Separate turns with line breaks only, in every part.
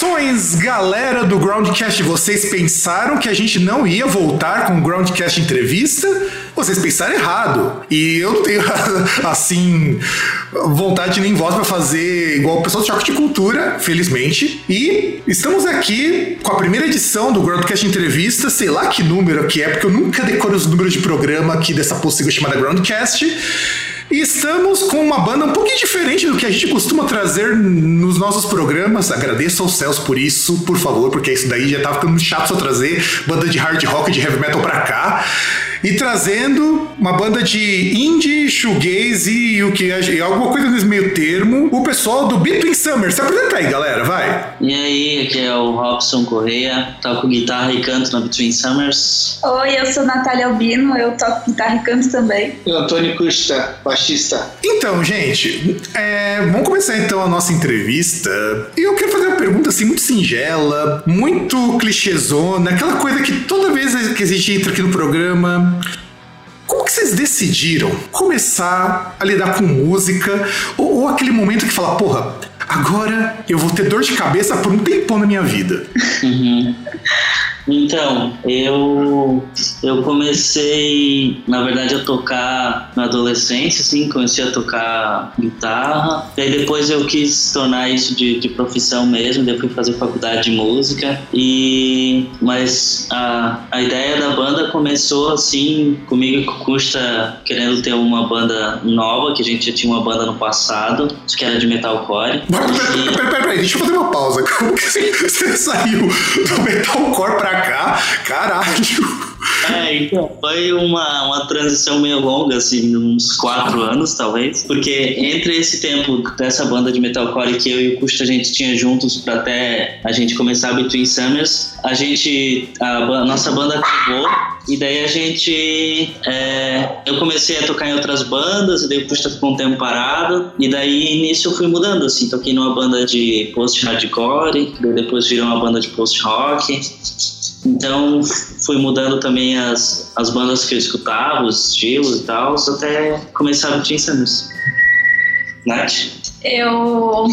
Saudações, galera do Groundcast. Vocês pensaram que a gente não ia voltar com o Groundcast entrevista? Vocês pensaram errado. E eu não tenho, assim, vontade nem voz para fazer igual o pessoal do Choque de Cultura, felizmente. E estamos aqui com a primeira edição do Groundcast Entrevista, sei lá que número que é, porque eu nunca decoro os números de programa aqui dessa possível chamada Groundcast. E estamos com uma banda um pouquinho diferente do que a gente costuma trazer nos nossos programas. Agradeço aos céus por isso, por favor, porque isso daí já tava ficando chato só trazer banda de hard rock, de heavy metal pra cá. E trazendo uma banda de indie, shoegaze e o que e alguma coisa nesse meio termo, o pessoal do Between Summer. Se apresenta aí, galera, vai.
E aí, aqui é o Robson Correia, toco guitarra e canto na Between Summers.
Oi, eu sou Natália Albino, eu toco guitarra e canto também.
E o Antônio Custa, baixista.
Então, gente, é, vamos começar então a nossa entrevista. E eu quero fazer uma pergunta assim muito singela, muito clichêzona, aquela coisa que toda vez que a gente entra aqui no programa, como que vocês decidiram começar a lidar com música? Ou, ou, aquele momento que fala, porra, agora eu vou ter dor de cabeça por um tempão na minha vida?
Uhum. Então, eu eu comecei, na verdade, a tocar na adolescência, assim, comecei a tocar guitarra. E aí depois eu quis tornar isso de, de profissão mesmo, depois fui fazer faculdade de música. E mas a, a ideia da banda começou assim comigo e com Custa querendo ter uma banda nova, que a gente já tinha uma banda no passado, que era de metalcore.
Peraí, deixa eu fazer uma pausa. Você saiu do metalcore pra cá? Caralho!
É, então, foi uma, uma transição meio longa, assim, uns quatro anos, talvez, porque entre esse tempo dessa banda de metalcore que eu e o Custa a gente tinha juntos para até a gente começar a Between Summers, a gente, a, a nossa banda acabou e daí a gente, é, eu comecei a tocar em outras bandas, e daí o Custa ficou um tempo parado, e daí nisso eu fui mudando, assim, toquei numa banda de post-hardcore, depois virou uma banda de post-rock, então fui mudando também as, as bandas que eu escutava, os estilos e tal, até começar a Between Summers. Nath?
Eu,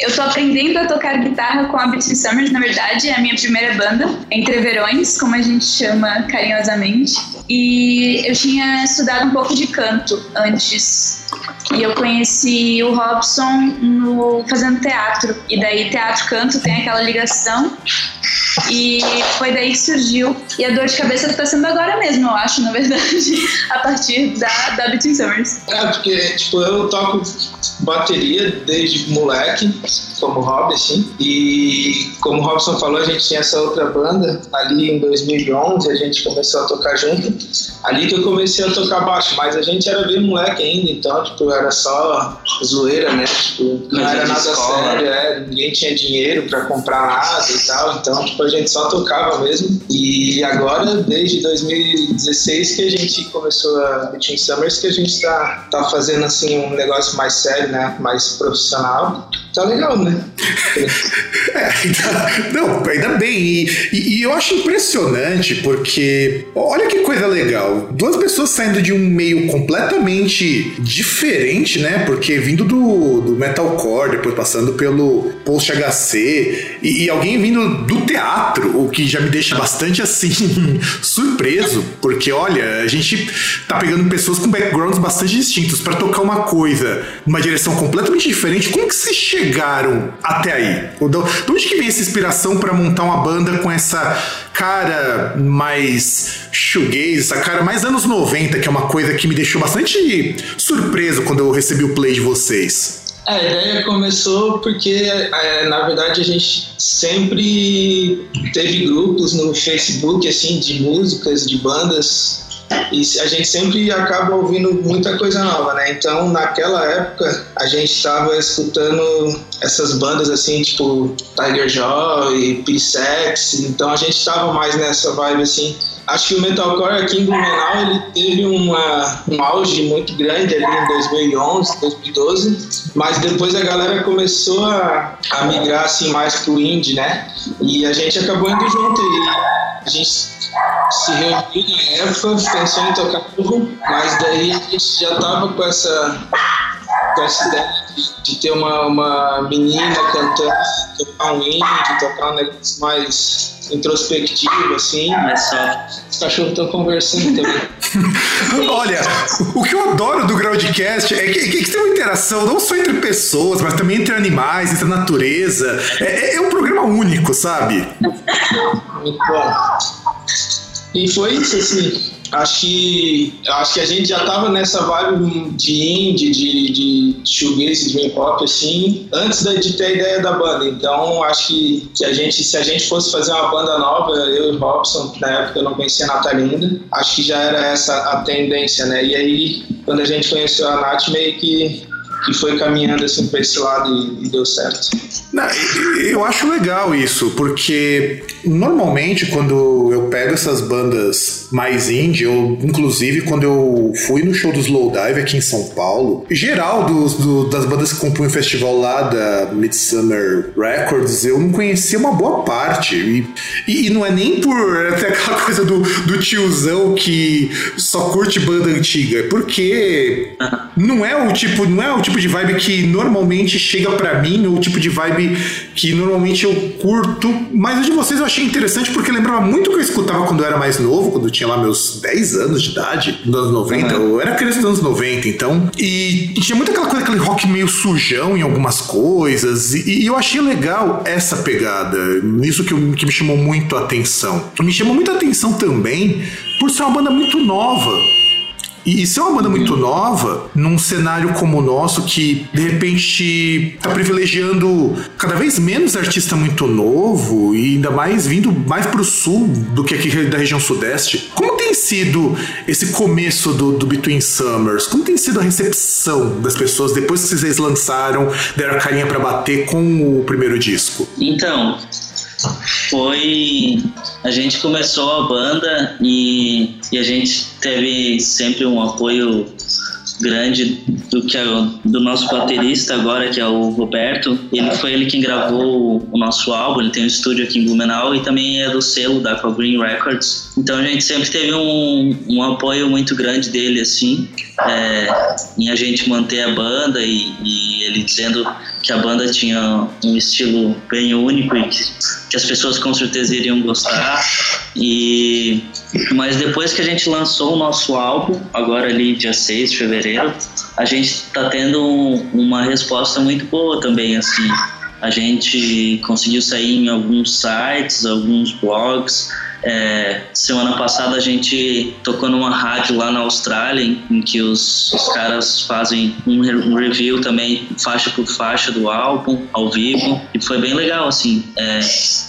eu tô aprendendo a tocar guitarra com a Between Summers, na verdade, é a minha primeira banda, Entre Verões, como a gente chama carinhosamente. E eu tinha estudado um pouco de canto antes. E eu conheci o Robson no, fazendo teatro. E daí teatro-canto tem aquela ligação. E foi daí que surgiu. E a dor de cabeça tá sendo agora mesmo, eu acho, na verdade, a partir da, da Between Summers.
É, porque, tipo, eu toco bateria desde moleque, como hobby, assim. E como o Robson falou, a gente tinha essa outra banda ali em 2011, a gente começou a tocar junto. Ali que eu comecei a tocar baixo, mas a gente era bem moleque ainda, então, tipo, era só zoeira, né? Tipo, não era nada sério, é, ninguém tinha dinheiro pra comprar nada e tal, então, tipo, a gente só tocava mesmo. E agora, desde 2016 que a gente começou a Between Summers, que a gente tá, tá fazendo, assim, um negócio mais sério, né? Mais profissional. Tá legal, né?
é, ainda, não, ainda bem. E, e, e, eu acho impressionante porque, olha que coisa legal. Duas pessoas saindo de um meio completamente diferente, né? Porque vindo do, do metalcore, depois passando pelo post-HC, e, e alguém vindo do teatro, o que já me deixa bastante assim, surpreso. Porque, olha, a gente tá pegando pessoas com backgrounds bastante distintos para tocar uma coisa numa direção completamente diferente. Como que você chegaram até aí? De onde que vem essa inspiração para montar uma banda com essa cara mais shoegaze, essa cara mais anos 90, que é uma coisa que me deixou bastante surpreso quando eu recebi o play de vocês?
A ideia começou porque, é, na verdade, a gente sempre teve grupos no Facebook, assim, de músicas, de bandas e a gente sempre acaba ouvindo muita coisa nova, né? Então, naquela época, a gente estava escutando essas bandas assim, tipo Tiger Joy, P-Sex, então a gente estava mais nessa vibe assim. Acho que o metalcore aqui em Blumenau ele teve uma, um auge muito grande ali em 2011, 2012, mas depois a galera começou a, a migrar assim mais pro indie, né? E a gente acabou indo junto e a gente se reuniu na época, pensou em tocar novo, mas daí a gente já tava com essa, com essa ideia de, de ter uma, uma menina cantando, tocar um indie, tocar um negócio mais introspectivo, assim.
Mas só.
Os cachorros estão conversando também.
Olha, o que eu adoro do Groundcast é que, que, que tem uma interação não só entre pessoas, mas também entre animais, entre a natureza. É, é um programa único, sabe?
Muito bom. E foi isso, assim. Acho que, acho que a gente já tava nessa vibe de indie, de, de shoegaze, de pop, assim, antes de ter a ideia da banda. Então, acho que, que a gente, se a gente fosse fazer uma banda nova, eu e Robson, na época eu não conhecia a Natália ainda, acho que já era essa a tendência, né? E aí, quando a gente conheceu a Nath, meio que, que foi caminhando assim pra esse lado e, e deu certo.
Não, eu acho legal isso, porque normalmente quando eu pego essas bandas mais indie, eu, inclusive quando eu fui no show do Slowdive aqui em São Paulo, geral dos, do, das bandas que compõem o festival lá da Midsummer Records, eu não conhecia uma boa parte. E, e, e não é nem por até aquela coisa do, do tiozão que só curte banda antiga, é porque não é o tipo, não é o tipo de vibe que normalmente chega para mim, ou o tipo de vibe que normalmente eu curto, mas o de vocês eu achei interessante porque lembrava muito o que eu escutava quando eu era mais novo, quando eu tinha lá meus 10 anos de idade, nos anos 90. Uhum. Eu era criança dos anos 90, então. E, e tinha muito aquela coisa, aquele rock meio sujão em algumas coisas, e, e eu achei legal essa pegada. Isso que, que me chamou muito a atenção. Me chamou muito a atenção também por ser uma banda muito nova. E isso é uma banda muito nova, num cenário como o nosso, que de repente tá privilegiando cada vez menos artista muito novo e ainda mais vindo mais pro sul do que aqui da região sudeste. Como tem sido esse começo do, do Between Summers? Como tem sido a recepção das pessoas depois que vocês lançaram, deram a carinha para bater com o primeiro disco?
Então, foi. A gente começou a banda e, e a gente teve sempre um apoio grande do que é do nosso baterista agora que é o Roberto ele foi ele quem gravou o nosso álbum ele tem um estúdio aqui em Blumenau e também é do selo da Aqua Green Records então a gente sempre teve um, um apoio muito grande dele assim é, em a gente manter a banda e, e ele dizendo que a banda tinha um estilo bem único e que, que, as pessoas com certeza iriam gostar. E mas depois que a gente lançou o nosso álbum, agora ali dia 6 de fevereiro, a gente está tendo um, uma resposta muito boa também assim. A gente conseguiu sair em alguns sites, alguns blogs, é, semana passada a gente tocou numa rádio lá na Austrália, em, em que os, os, caras fazem um, um, review também, faixa por faixa do álbum, ao vivo, e foi bem legal, assim. É,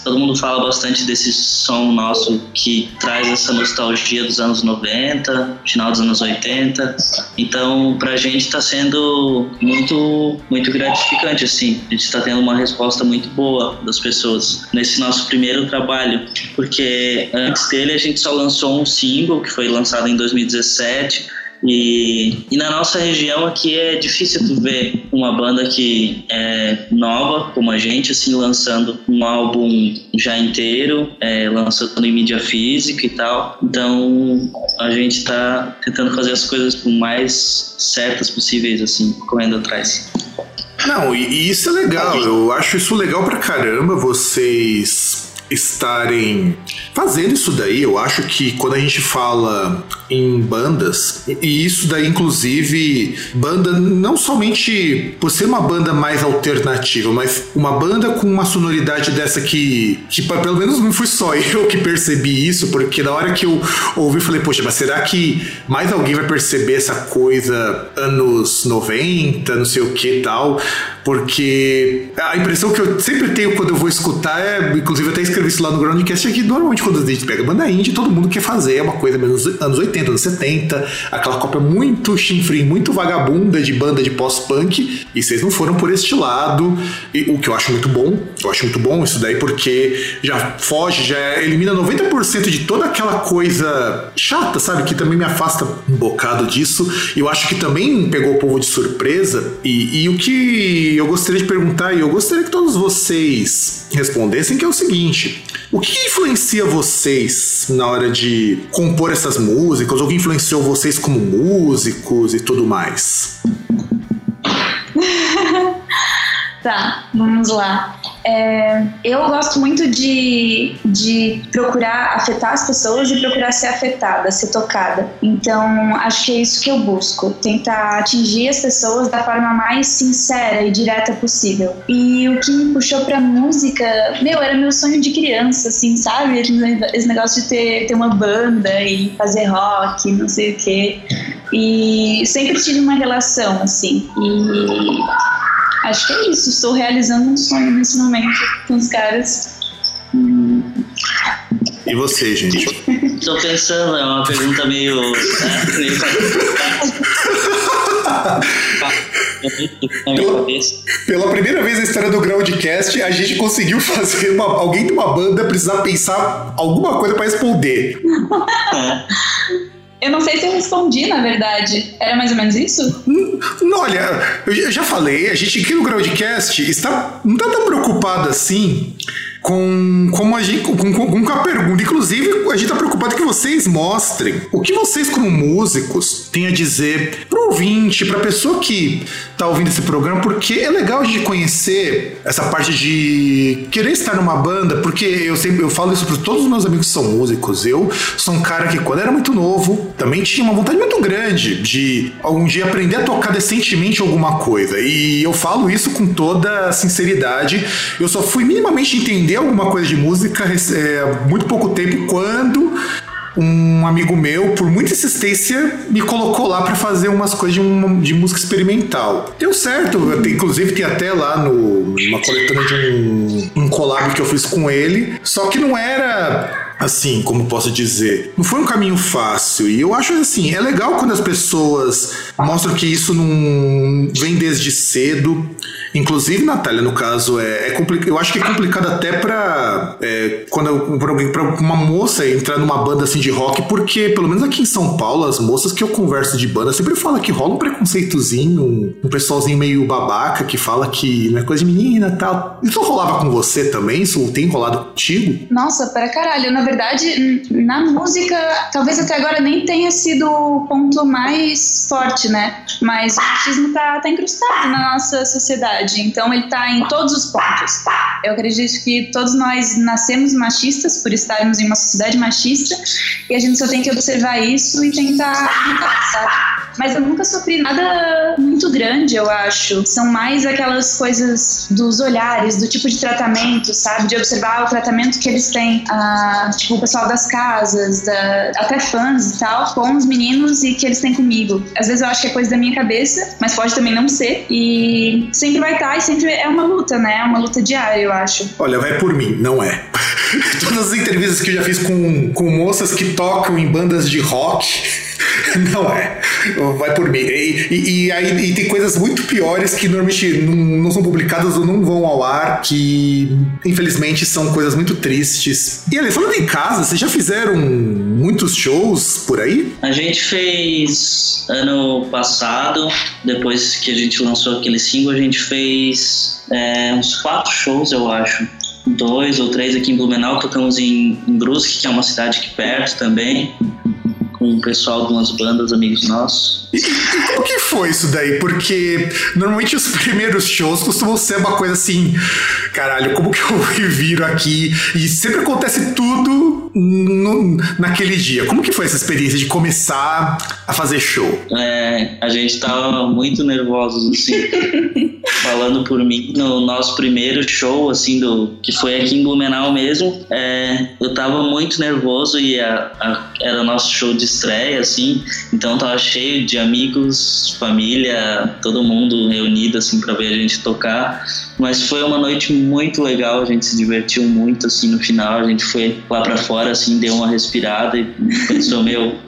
todo mundo fala bastante desse som nosso que traz essa nostalgia dos anos 90, final dos anos 80. Então, pra gente tá sendo muito, muito gratificante, assim. A gente tá tendo uma resposta muito boa das pessoas nesse nosso primeiro trabalho, porque antes dele a gente só lançou um single que foi lançado em 2017. E, e na nossa região aqui é difícil tu ver uma banda que é nova, como a gente, assim, lançando um álbum já inteiro, é, lançando em mídia física e tal. Então a gente tá tentando fazer as coisas o mais certas possíveis, assim, correndo atrás.
Não, e isso é legal. Eu acho isso legal pra caramba, vocês estarem fazendo isso daí. Eu acho que quando a gente fala em bandas, e isso daí, inclusive, banda não somente por ser uma banda mais alternativa, mas uma banda com uma sonoridade dessa que, que pelo menos não fui só eu que percebi isso, porque na hora que eu ouvi, falei, poxa, mas será que mais alguém vai perceber essa coisa anos 90, não sei o que tal? Porque a impressão que eu sempre tenho quando eu vou escutar é, inclusive eu até escrevi isso lá no Groundcast, é que normalmente quando a gente pega banda indie, todo mundo quer fazer é uma coisa menos anos 80, anos 70, aquela cópia muito chinfrim, muito vagabunda de banda de pós-punk, e vocês não foram por este lado, e, o que eu acho muito bom, eu acho muito bom isso daí, porque já foge, já elimina 90% de toda aquela coisa chata, sabe, que também me afasta um bocado disso, e eu acho que também pegou o povo de surpresa, e, e o que eu gostaria de perguntar, e eu gostaria que todos vocês respondessem, que é o seguinte: o que influencia vocês na hora de compor essas músicas? O que influenciou vocês como músicos e tudo mais?
Tá, vamos lá. É, eu gosto muito de, de procurar afetar as pessoas e procurar ser afetada, ser tocada. Então, acho que é isso que eu busco: tentar atingir as pessoas da forma mais sincera e direta possível. E o que me puxou pra música, meu, era meu sonho de criança, assim, sabe? Esse negócio de ter, ter uma banda e fazer rock, não sei o quê. E sempre tive uma relação, assim. E acho que é isso. Estou realizando um sonho nesse momento com os caras.
E você, gente?
Estou pensando, é uma pergunta meio. Né, meio...
pela, pela primeira vez na história do Groundcast, a gente conseguiu fazer uma, alguém de uma banda precisar pensar alguma coisa para responder.
É.
Eu não sei se eu respondi, na verdade. Era mais ou menos isso?
Não, olha, eu já falei, a gente aqui no Groundcast está, não está tão preocupado assim com como a gente com, com, com, a pergunta. Inclusive, a gente está preocupado que vocês mostrem o que vocês, como músicos, têm a dizer pro ouvinte, pra pessoa que tá ouvindo esse programa, porque é legal a gente conhecer essa parte de querer estar numa banda, porque eu sempre eu falo isso para todos os meus amigos que são músicos. Eu sou um cara que, quando era muito novo, também tinha uma vontade muito grande de algum dia aprender a tocar decentemente alguma coisa. E eu falo isso com toda sinceridade. Eu só fui minimamente entender alguma coisa de música é, muito pouco tempo quando um amigo meu, por muita insistência, me colocou lá para fazer umas coisas de, uma, de, música experimental. Deu certo, inclusive tem até lá no, uma coletânea de um, um collab que eu fiz com ele, só que não era assim, como posso dizer, não foi um caminho fácil. E eu acho assim, é legal quando as pessoas mostram que isso não vem desde cedo. Inclusive, Natália, no caso, é, é complicado. Eu acho que é complicado até pra, é, quando pra, alguém, pra uma moça entrar numa banda assim de rock, porque, pelo menos aqui em São Paulo, as moças que eu converso de banda sempre falam que rola um preconceitozinho, um, pessoalzinho meio babaca que fala que não é coisa de menina e tal. Isso rolava com você também? Isso tem rolado contigo?
Nossa, para caralho. Na verdade, na música, talvez até agora nem tenha sido o ponto mais forte, né? Mas o machismo tá, tá incrustado na nossa sociedade sociedade, então ele está em todos os pontos. Eu acredito que todos nós nascemos machistas por estarmos em uma sociedade machista e a gente só tem que observar isso e tentar mudar, sabe? Mas eu nunca sofri nada muito grande, eu acho. São mais aquelas coisas dos olhares, do tipo de tratamento, sabe? De observar o tratamento que eles têm, ah, tipo, o pessoal das casas, da, até fãs e tal, com os meninos e que eles têm comigo. Às vezes eu acho que é coisa da minha cabeça, mas pode também não ser. E sempre vai estar e sempre é uma luta, né? É uma luta diária, eu acho.
Olha, vai por mim, não é. Todas as entrevistas que eu já fiz com, com moças que tocam em bandas de rock Não é. Vai por mim. E, e, e aí e tem coisas muito piores que normalmente não, não, são publicadas ou não vão ao ar, que infelizmente são coisas muito tristes. E ali, falando em casa, vocês já fizeram muitos shows por aí?
A gente fez ano passado, depois que a gente lançou aquele single, a gente fez é, uns quatro shows, eu acho dois ou três aqui em Blumenau, tocamos em, em Brusque, que é uma cidade aqui perto também com o pessoal de umas bandas, amigos nossos.
E, e como que foi isso daí? Porque normalmente os primeiros shows costumam ser uma coisa assim, caralho, como que eu me viro aqui? E sempre acontece tudo no- naquele dia? Como que foi essa experiência de começar a fazer show?
É, a gente tava muito nervosos, assim. Falando por mim, no nosso primeiro show, assim, do que foi aqui em Blumenau mesmo, é, eu tava muito nervoso e a- a- era nosso show de estreia, assim, então tava cheio de amigos, família, todo mundo reunido, assim, pra ver a gente tocar. Mas foi uma noite muito legal, a gente se divertiu muito, assim, no final, a gente foi lá pra fora, assim, deu uma respirada e pensou, meu,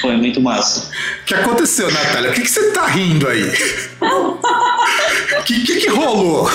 foi muito massa.
O que aconteceu, Natália? O que, que você tá rindo aí? O que, que, que rolou?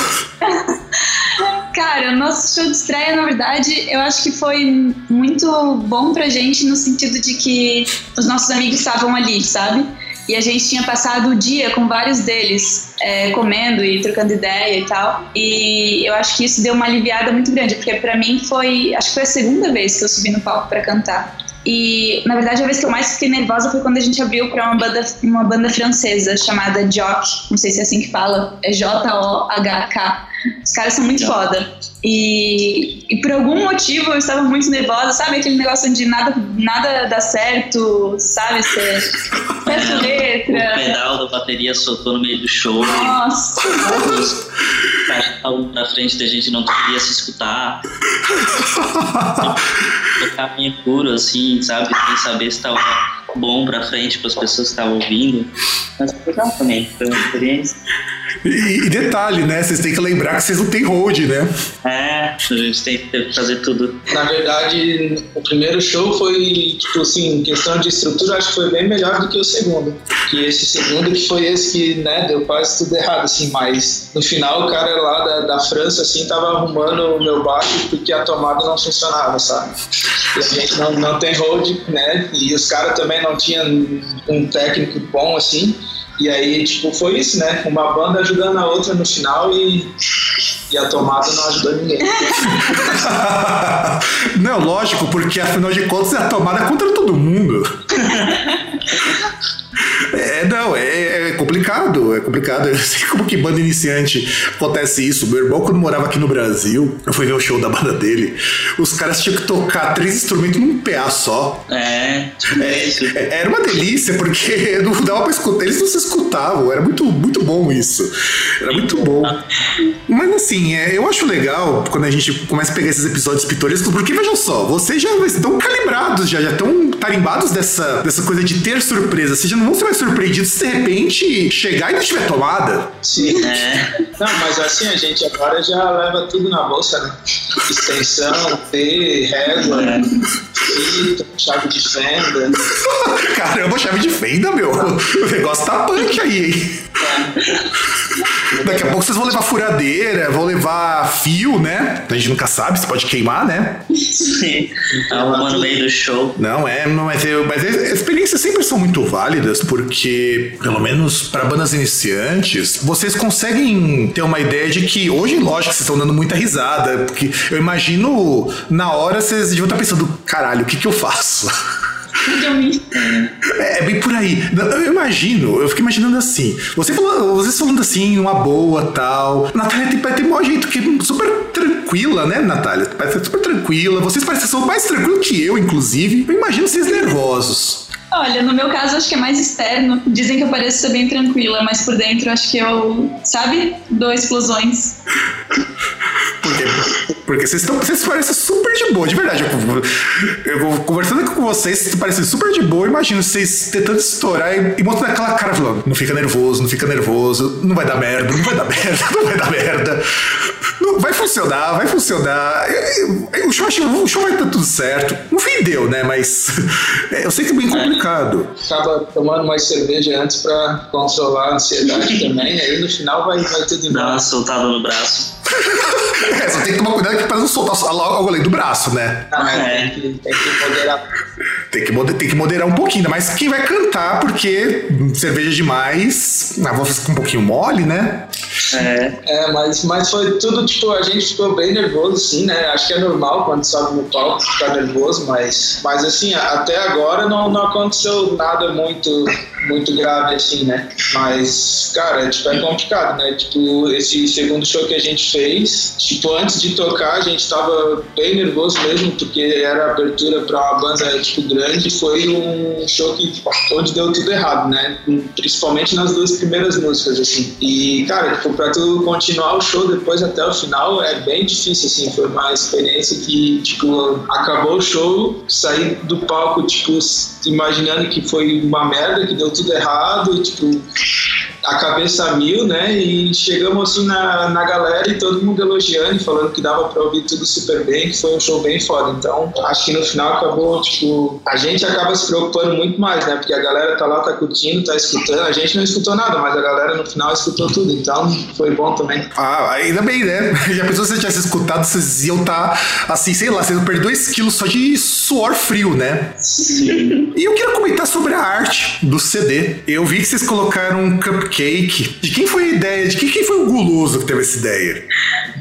Cara, o nosso show de estreia, na verdade, eu acho que foi muito bom pra gente no sentido de que os nossos amigos estavam ali, sabe? E a gente tinha passado o dia com vários deles, é, comendo e trocando ideia e tal. E eu acho que isso deu uma aliviada muito grande, porque pra mim foi. Acho que foi a segunda vez que eu subi no palco pra cantar. E, na verdade, a vez que eu mais fiquei nervosa foi quando a gente abriu pra uma banda, uma banda francesa chamada Jock. Não sei se é assim que fala. É J-O-H-K. Os caras são muito foda. E, e por algum motivo eu estava muito nervosa, sabe? Aquele negócio de nada, nada dá certo, sabe? Você fecha a
O
letra.
pedal da bateria soltou no meio do show.
Nossa.
Os caras estavam na frente da gente não queria se escutar. Tocar meio puro, assim, sabe? Sem saber se estava bom pra frente para as pessoas que estavam ouvindo. Mas foi legal também, foi uma experiência.
E, e detalhe, né? Vocês têm que lembrar que vocês não têm hold, né?
É, a gente tem que fazer tudo.
Na verdade, o primeiro show foi, tipo assim, em questão de estrutura, acho que foi bem melhor do que o segundo. Que esse segundo que foi esse que, né, deu quase tudo errado, assim, mas no final o cara lá da, da França, assim, tava arrumando o meu baixo porque a tomada não funcionava, sabe? E a gente não, não tem hold, né, e os caras também não tinham um técnico bom, assim, e aí, tipo, foi isso, né? Uma banda ajudando a outra no final e, e a tomada não ajudou ninguém.
não, lógico, porque afinal de contas é a tomada contra todo mundo. É, não, é, é complicado, é complicado. Eu sei como que banda iniciante acontece isso. Meu irmão, quando morava aqui no Brasil, eu fui ver o show da banda dele, os caras tinham que tocar três instrumentos num PA só.
É, tipo isso.
É, Era uma delícia, porque não dava pra escutar, eles não se escutavam, era muito, muito bom isso. Era muito bom. Mas assim, é, eu acho legal quando a gente começa a pegar esses episódios pitorescos, porque veja só, vocês já estão calibrados, já, já estão tarimbados dessa, dessa coisa de ter surpresa. Vocês já não vão ser mais surpreendidos se de repente chegar e não tiver tomada.
Sim.
É,
Não, mas assim, a gente agora já leva tudo na bolsa, né? Extensão, T, régua,
É.
fita, chave de fenda.
Caramba, chave de fenda, meu. O negócio tá punk aí, hein? Daqui a pouco vocês vão levar furadeira, vão levar fio, né? A gente nunca sabe, se pode queimar, né?
sim. Arrumando no meio do show.
Não, é, mas, eu, mas as experiências sempre são muito válidas, porque, pelo menos para bandas iniciantes, vocês conseguem ter uma ideia de que, hoje, lógico, vocês estão dando muita risada, porque eu imagino, na hora, vocês deviam estar pensando, caralho, o que que eu faço? É, é bem por aí. Eu imagino, eu fico imaginando assim. Você falando, vocês falando assim, uma boa tal. Natália tem, tem maior jeito que é super tranquila, né, Natália? Parece super tranquila. Vocês parecem ser mais tranquilos que eu, inclusive. Eu imagino vocês nervosos.
Olha, no meu caso acho que é mais externo. Dizem que eu pareço ser bem tranquila, mas por dentro acho que eu, sabe, dou explosões.
Porque, porque vocês, estão, vocês parecem super de boa, de verdade. Eu, eu conversando com vocês, vocês parecem super de boa. Eu imagino vocês tentando estourar e, e mostrando aquela cara falando: não fica nervoso, não fica nervoso, não vai dar merda, não vai dar merda, não vai dar merda. Não, vai funcionar, vai funcionar. É, é, O show, o show vai dar tudo certo. No fim deu, né? Mas é, eu sei que é bem complicado.
Acaba tomando mais cerveja antes pra controlar a ansiedade também, aí no final vai, vai tudo
Dá
embora.
uma soltada no braço.
É, só tem que tomar cuidado para não soltar algo além do braço, né?
Ah,
É.
tem, que, tem que moderar.
Tem que, moder- tem que moderar um pouquinho, mas quem vai cantar, porque cerveja demais, a voz fica um pouquinho mole, né?
É,
É, mas, mas foi tudo, tipo, a gente ficou bem nervoso, sim, né? Acho que é normal quando sobe no palco ficar nervoso, mas, mas assim, até agora não, não aconteceu nada muito muito grave assim, né? Mas, cara, tipo, é complicado, né? Tipo, esse segundo show que a gente fez, tipo, antes de tocar, a gente tava bem nervoso mesmo, porque era abertura pra uma banda, tipo, grande. Foi um show que, onde deu tudo errado, né? Principalmente nas duas primeiras músicas, assim. E, cara, tipo, pra tu continuar o show depois até o final é bem difícil, assim. Foi uma experiência que, tipo, acabou o show, saí do palco, tipo, imaginando que foi uma merda, que deu tudo errado, e, tipo, a cabeça a mil, né? E chegamos assim na, na galera e todo mundo elogiando e falando que dava pra ouvir tudo super bem, que foi um show bem foda. Então, acho que no final acabou, tipo, a gente acaba se preocupando muito mais, né? Porque a galera tá lá, tá curtindo, tá escutando. A gente não escutou nada, mas a galera no final escutou tudo. Então, foi bom também.
Ah, ainda bem, né? Já pensou se você tivesse escutado, vocês iam estar, tá, assim, sei lá, vocês iam perder 2 quilos só de suor frio, né?
Sim.
E eu queria comentar sobre a arte do CD. Eu vi que vocês colocaram um cupcake cake. De quem foi a ideia? De quem, quem foi o guloso que teve essa ideia?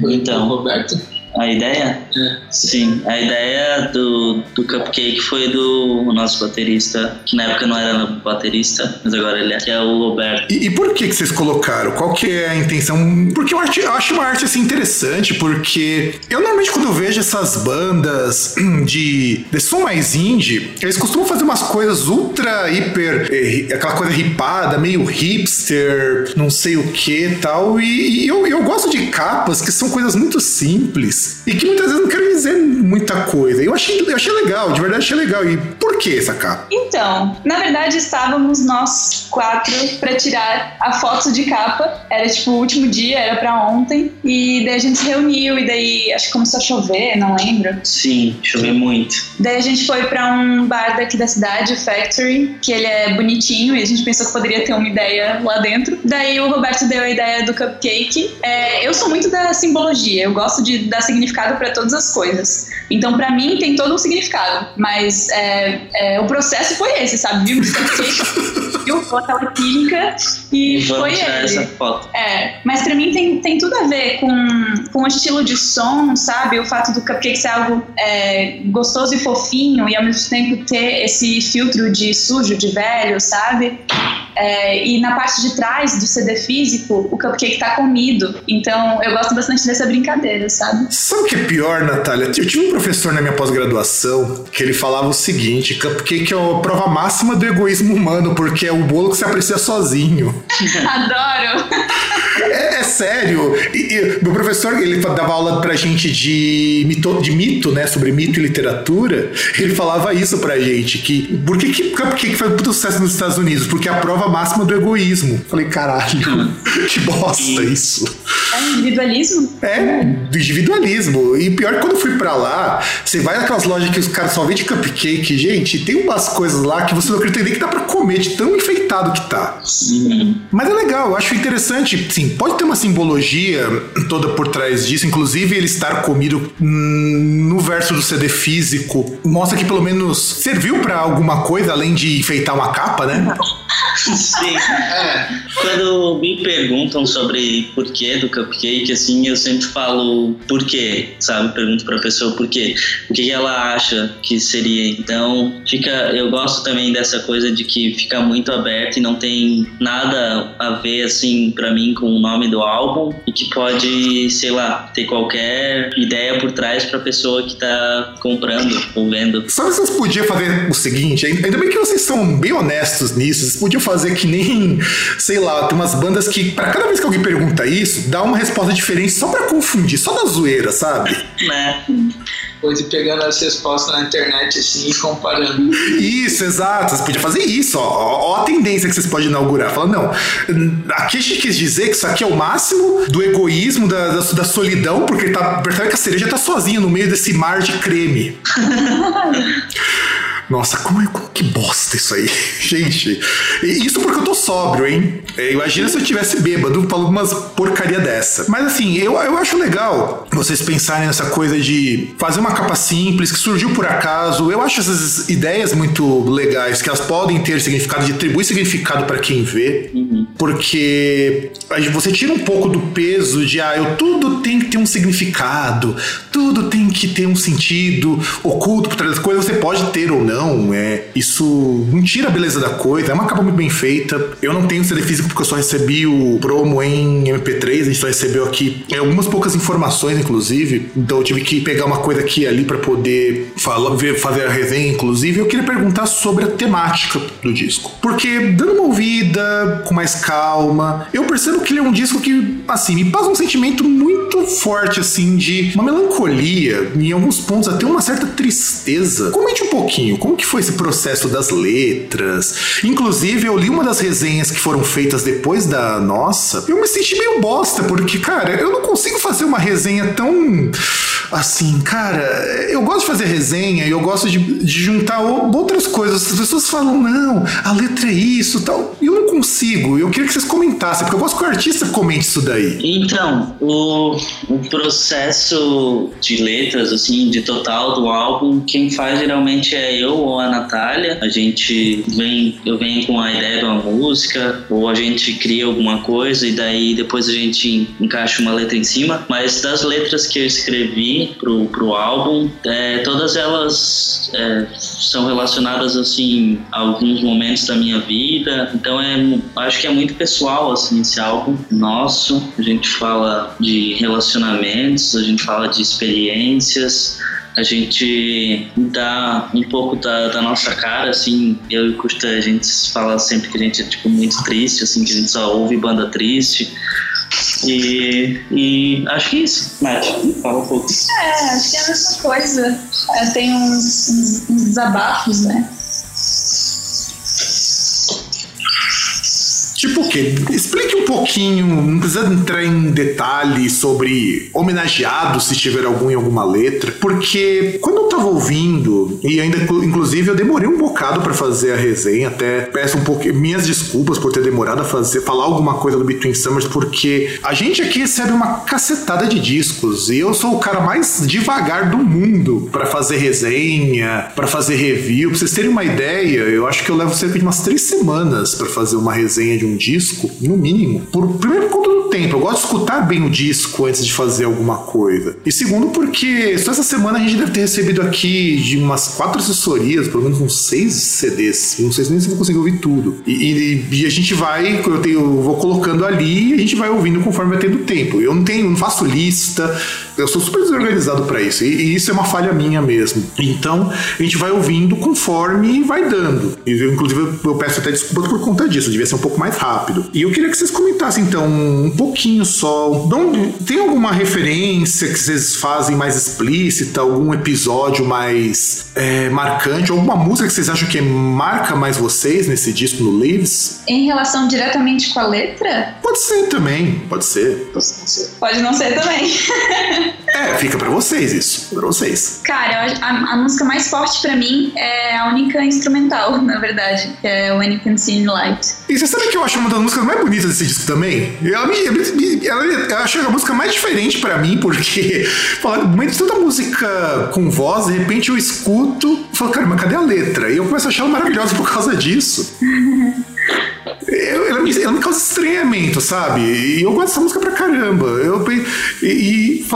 Então,
Roberto.
A ideia?
É.
Sim, a ideia do, do cupcake foi do nosso baterista, que na época não era baterista, mas agora ele é, que é o Roberto.
E, e por que, que vocês colocaram? Qual que é a intenção? Porque eu acho, eu acho uma arte assim interessante, porque eu normalmente quando eu vejo essas bandas de, de som mais indie, eles costumam fazer umas coisas ultra, hiper, eh, aquela coisa ripada, meio hipster, não sei o que tal. E, e eu, eu gosto de capas que são coisas muito simples e que muitas vezes não querem dizer muita coisa. Eu achei, eu achei legal, de verdade achei legal. E por que essa capa?
Então, na verdade estávamos nós quatro para tirar a foto de capa. Era tipo o último dia, era para ontem. E daí a gente se reuniu e daí acho que começou a chover, não lembro.
Sim, choveu muito.
Daí a gente foi para um bar daqui da cidade, o Factory, que ele é bonitinho e a gente pensou que poderia ter uma ideia lá dentro. Daí o Roberto deu a ideia do cupcake. É, eu sou muito da simbologia, eu gosto de dar significado para todas as coisas. Então, para mim, tem todo um significado. Mas é, é, o processo foi esse, sabe? Vimos viu aquela química e
Vamos
foi
tirar
ele.
essa foto.
É, mas pra mim tem, tem tudo a ver com, com o estilo de som, sabe? O fato do cupcake ser algo é, gostoso e fofinho e ao mesmo tempo ter esse filtro de sujo, de velho, sabe? É, e na parte de trás do CD físico, o cupcake tá comido. Então eu gosto bastante dessa brincadeira, sabe?
Sabe o que é pior, Natália? Eu tive um professor na minha pós-graduação que ele falava o seguinte: cupcake é a prova máxima do egoísmo humano, porque é o bolo que se aprecia sozinho.
Adoro!
É, é sério. E, e meu professor, ele dava aula pra gente de mito, de mito, né? Sobre mito e literatura. Ele falava isso pra gente: que por que, que cupcake foi um sucesso nos Estados Unidos? Porque a prova máxima do egoísmo. Falei, caralho, que bosta isso.
É individualismo?
É, do individualismo. E pior que quando eu fui pra lá, você vai naquelas lojas que os caras só vendem cupcake, gente, tem umas coisas lá que você não acredita nem que dá pra comer, de tão enfeitado que tá.
Sim.
Mas é legal, eu acho interessante, sim, pode ter uma simbologia toda por trás disso, inclusive ele estar comido no verso do CD físico, mostra que pelo menos serviu pra alguma coisa, além de enfeitar uma capa, né?
Sim.
É,
Quando me perguntam sobre porquê do cupcake, assim, eu sempre falo por quê, sabe? Pergunto pra pessoa por quê. O que ela acha que seria. Então, fica. Eu gosto também dessa coisa de que fica muito aberto e não tem nada a ver, assim, pra mim com o nome do álbum e que pode, sei lá, ter qualquer ideia por trás pra pessoa que tá comprando ou vendo.
Sabe se vocês podiam fazer o seguinte? Ainda bem que vocês são bem honestos nisso. Vocês podiam fazer que nem, sei lá, tem umas bandas que, pra cada vez que alguém pergunta isso, dá uma resposta diferente só pra confundir, só da zoeira, sabe?
Né?
ir pegando as respostas na internet assim e comparando.
Isso, exato. Você podia fazer isso, ó. Ó, ó a tendência que vocês podem inaugurar. Fala, não, aqui a gente quis dizer que isso aqui é o máximo do egoísmo, da, da, da solidão, porque tá, percebe que a cereja tá sozinha no meio desse mar de creme. Nossa, como é como que bosta isso aí, gente. Isso porque eu tô sóbrio, hein? É, Imagina se eu tivesse bêbado falando umas porcaria dessa. Mas assim, eu, eu acho legal vocês pensarem nessa coisa de fazer uma capa simples que surgiu por acaso. Eu acho essas ideias muito legais, que elas podem ter significado, de atribuir significado para quem vê. Porque aí você tira um pouco do peso de ah, eu, tudo tem que ter um significado, tudo tem que ter um sentido oculto por trás das coisas, você pode ter ou não. É, isso não tira a beleza da coisa. É uma capa muito bem feita. Eu não tenho CD físico porque eu só recebi o promo em MP3. A gente só recebeu aqui é, algumas poucas informações, inclusive. Então eu tive que pegar uma coisa aqui e ali para poder falar, ver, fazer a resenha, inclusive. Eu queria perguntar sobre a temática do disco. Porque dando uma ouvida com mais calma, eu percebo que ele é um disco que, assim, me passa um sentimento muito forte, assim, de uma melancolia, em alguns pontos até uma certa tristeza. Comente um pouquinho, como que foi esse processo das letras? Inclusive, eu li uma das resenhas que foram feitas depois da nossa, eu me senti meio bosta, porque, cara, eu não consigo fazer uma resenha tão assim, cara, eu gosto de fazer resenha e eu gosto de, de, juntar outras coisas. As pessoas falam, não, a letra é isso tal. E eu não consigo. Eu queria que vocês comentassem, porque eu gosto que o artista comente isso daí.
Então, o, o processo de letras, assim, de total do álbum, quem faz geralmente é eu ou a Natália. A gente vem, eu venho com a ideia de uma música, ou a gente cria alguma coisa e daí depois a gente encaixa uma letra em cima. Mas das letras que eu escrevi pro, pro álbum, é, todas elas é, são relacionadas, assim, a alguns momentos da minha vida. Então, é, acho que é muito pessoal, assim, esse álbum nosso. A gente fala de relacionamentos, a gente fala de experiências, a gente dá um pouco da, da, nossa cara, assim, eu e o Custa, a gente fala sempre que a gente é, tipo, muito triste, assim, que a gente só ouve banda triste. E, e acho que é isso, Nath, fala um pouco.
É, acho que é a mesma coisa. É, tem uns, uns, uns desabafos, né?
Tipo o quê? Explique um pouquinho, não precisa entrar em detalhes sobre homenageados, se tiver algum em alguma letra, porque quando eu tava ouvindo, e ainda inclusive eu demorei um bocado para fazer a resenha, até peço um pouco minhas desculpas por ter demorado a fazer, falar alguma coisa do Between Summers, porque a gente aqui recebe uma cacetada de discos, e eu sou o cara mais devagar do mundo para fazer resenha, para fazer review. Pra vocês terem uma ideia, eu acho que eu levo cerca de umas três semanas para fazer uma resenha de um disco, no mínimo. Por, primeiro, por conta do tempo. Eu gosto de escutar bem o disco antes de fazer alguma coisa. E segundo, porque só essa semana a gente deve ter recebido aqui de umas quatro assessorias, pelo menos uns seis CDs. Não sei nem se eu vou conseguir ouvir tudo. E, e, e, a gente vai, eu, tenho, eu vou colocando ali e a gente vai ouvindo conforme vai tendo tempo. Eu não tenho, não faço lista. Eu sou super desorganizado para isso. E, e, isso é uma falha minha mesmo. Então, a gente vai ouvindo conforme vai dando. E eu, inclusive, eu peço até desculpas por conta disso. Devia ser um pouco mais rápido. E eu queria que vocês comentassem, então, um pouquinho só. Tem alguma referência que vocês fazem mais explícita? Algum episódio mais é, marcante? Alguma música que vocês acham que marca mais vocês nesse disco no Leaves?
Em relação diretamente com a letra?
Pode ser também, pode ser.
Pode não ser também.
é, fica para vocês isso, para vocês.
Cara, a, a música mais forte para mim é a única instrumental, na verdade, que é When You Can See in Light.
E você sabe que eu acho uma das músicas mais bonitas desse disco também? Ela me, ela, eu acho a música mais diferente para mim, porque no meio de tanta música com voz, de repente eu escuto e falo, cara, mas cadê a letra? E eu começo a achar ela maravilhosa por causa disso. ela, me, ela me causa estranhamento, sabe? E eu gosto dessa música pra caramba. Eu, e, e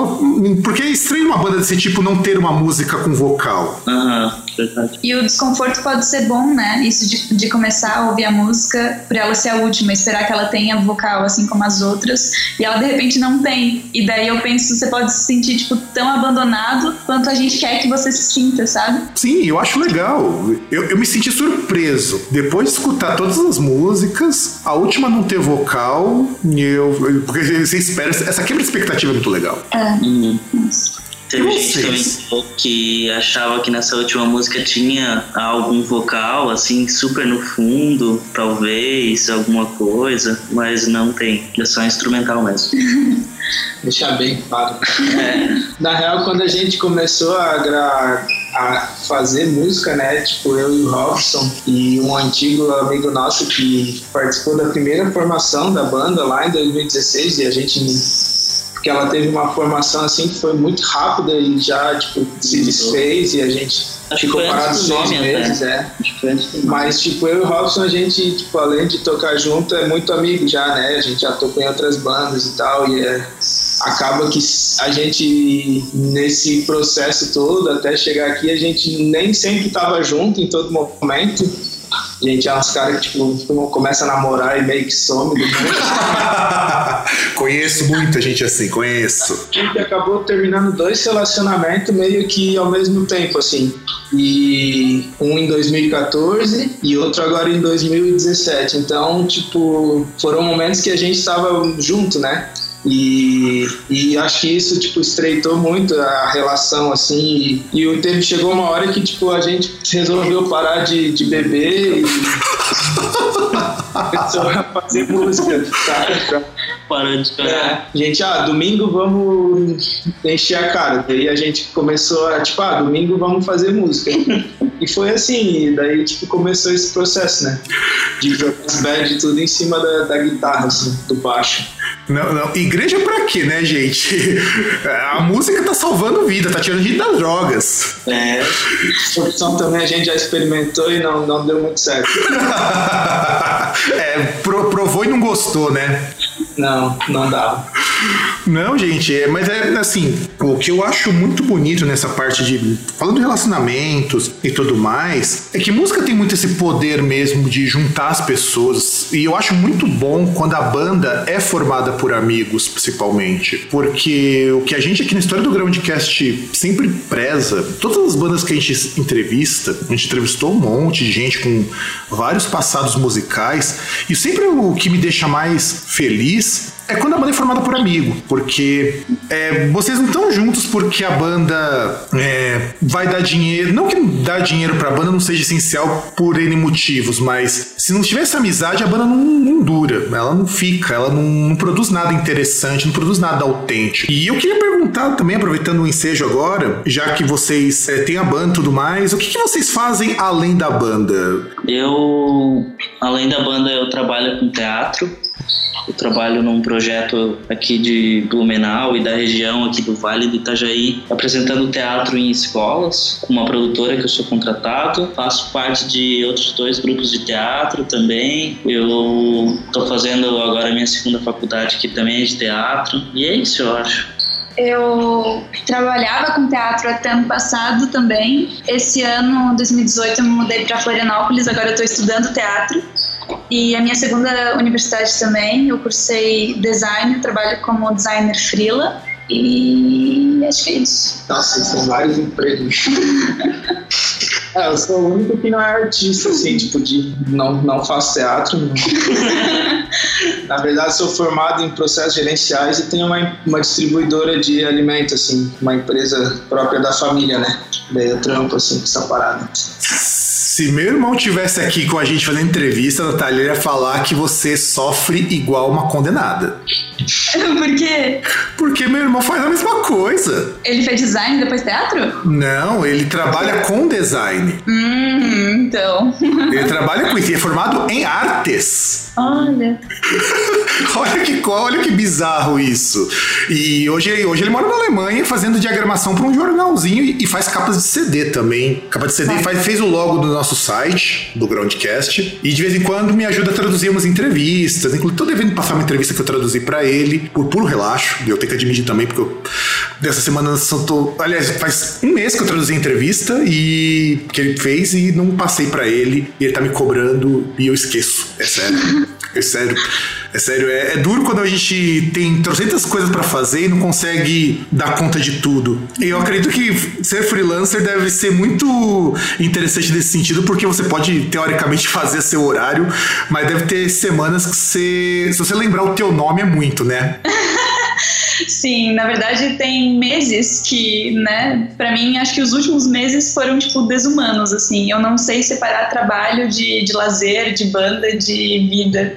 porque é estranho uma banda desse tipo não ter uma música com vocal.
Aham, verdade.
E o desconforto pode ser bom, né? Isso de, de começar a ouvir a música por ela ser a última, esperar que ela tenha vocal assim como as outras, e ela de repente não tem. E daí eu penso, você pode se sentir, tipo, tão abandonado quanto a gente quer que você se sinta, sabe?
Sim, eu acho legal. Eu, eu me senti surpreso. Depois de escutar todas as músicas, a última não ter vocal, eu. Porque você espera. Essa quebra de expectativa é muito legal.
É.
Uhum. Teve gente também que achava que nessa última música tinha algum vocal, assim, super no fundo, talvez, alguma coisa, mas não tem. É só instrumental mesmo.
Deixar bem claro. É. Na real, quando a gente começou a, gra a fazer música, né? Tipo, eu e o Robson e um antigo amigo nosso que participou da primeira formação da banda lá em 2016 e a gente porque ela teve uma formação assim que foi muito rápida e já tipo, se desfez e a gente
Acho
ficou parado seis meses, é. Mas tipo, eu e o Robson, a gente, tipo, além de tocar junto, é muito amigo já, né? A gente já tocou em outras bandas e tal, e é acaba que a gente, nesse processo todo, até chegar aqui, a gente nem sempre estava junto em todo momento. Gente é uns caras que tipo, começa a namorar e meio que some do mundo.
conheço muita gente assim, conheço.
A gente acabou terminando dois relacionamentos meio que ao mesmo tempo, assim. E um em 2014 e outro agora em 2017. Então, tipo, foram momentos que a gente estava junto, né? E, e acho que isso tipo estreitou muito a relação assim e, e o tempo chegou uma hora que tipo a gente resolveu parar de, de beber e começou a fazer música sabe?
Parando de
É, gente, ah, domingo vamos encher a cara. Daí a gente começou a, tipo, ah, domingo vamos fazer música. e foi assim, e daí, tipo, começou esse processo, né? De jogar as bad tudo em cima da, da guitarra, assim, do baixo.
Não, não. Igreja pra quê, né, gente? A música tá salvando vida, tá tirando gente das drogas.
É,
Essa opção também a gente já experimentou e não, não deu muito certo.
é, pro- provou e não gostou, né?
Não, não dava.
Não, gente, é, mas é assim, o que eu acho muito bonito nessa parte de falando de relacionamentos e tudo mais, é que música tem muito esse poder mesmo de juntar as pessoas. E eu acho muito bom quando a banda é formada por amigos, principalmente. Porque o que a gente aqui na história do Groundcast sempre preza, todas as bandas que a gente entrevista, a gente entrevistou um monte de gente com vários passados musicais, e sempre o que me deixa mais feliz é quando a banda é formada por amigo, porque é, vocês não estão juntos porque a banda é, vai dar dinheiro. Não que dar dinheiro pra banda não seja essencial por N motivos, mas se não tiver essa amizade, a banda não, não dura, ela não fica, ela não, não produz nada interessante, não produz nada autêntico. E eu queria perguntar também, aproveitando o ensejo agora, já que vocês é, têm a banda e tudo mais, o que, que vocês fazem além da banda?
eu, além da banda, eu trabalho com teatro. Eu trabalho num projeto aqui de Blumenau e da região aqui do Vale do Itajaí, apresentando teatro em escolas, com uma produtora que eu sou contratado. Faço parte de outros dois grupos de teatro também. Eu estou fazendo agora a minha segunda faculdade, que também é de teatro. E é isso, eu acho.
Eu trabalhava com teatro até ano passado também. Esse ano, 2018, eu me mudei para Florianópolis, agora eu estou estudando teatro. E a minha segunda universidade também, eu cursei design, trabalho como designer freela. E acho que é isso.
Nossa, são vários empregos. É, eu sou o único que não é artista, assim, tipo, de não, não faço teatro. não. Na verdade, sou formado em processos gerenciais e tenho uma, uma distribuidora de alimentos, assim, uma empresa própria da família, né? Daí eu trampo, assim, com essa parada.
Se meu irmão tivesse aqui com a gente fazendo entrevista, Natália, ele ia falar que você sofre igual uma condenada.
Por quê?
Porque meu irmão faz a mesma coisa.
Ele fez design e depois teatro?
Não, ele trabalha com design.
Hum, então.
Ele trabalha com isso, é formado em artes.
Olha.
Olha que, olha que bizarro isso. E hoje, hoje ele mora na Alemanha fazendo diagramação para um jornalzinho e, e faz capas de CD também. Capa de CD, faz, fez o logo do nosso site, do Groundcast. E de vez em quando me ajuda a traduzir umas entrevistas. Inclusive, tô devendo passar uma entrevista que eu traduzi para ele, por puro relaxo. E eu tenho que admitir também, porque eu, dessa semana eu tô. Aliás, faz um mês que eu traduzi a entrevista e que ele fez e não passei para ele. E ele tá me cobrando e eu esqueço. É sério. É sério. É sério, é, é duro quando a gente tem trocentas coisas pra fazer e não consegue dar conta de tudo. Eu acredito que ser freelancer deve ser muito interessante nesse sentido, porque você pode, teoricamente, fazer seu horário, mas deve ter semanas que você. Se você lembrar o teu nome, é muito, né?
Sim, na verdade tem meses que, né, pra mim acho que os últimos meses foram tipo desumanos assim. Eu não sei separar trabalho de, de lazer, de banda, de vida.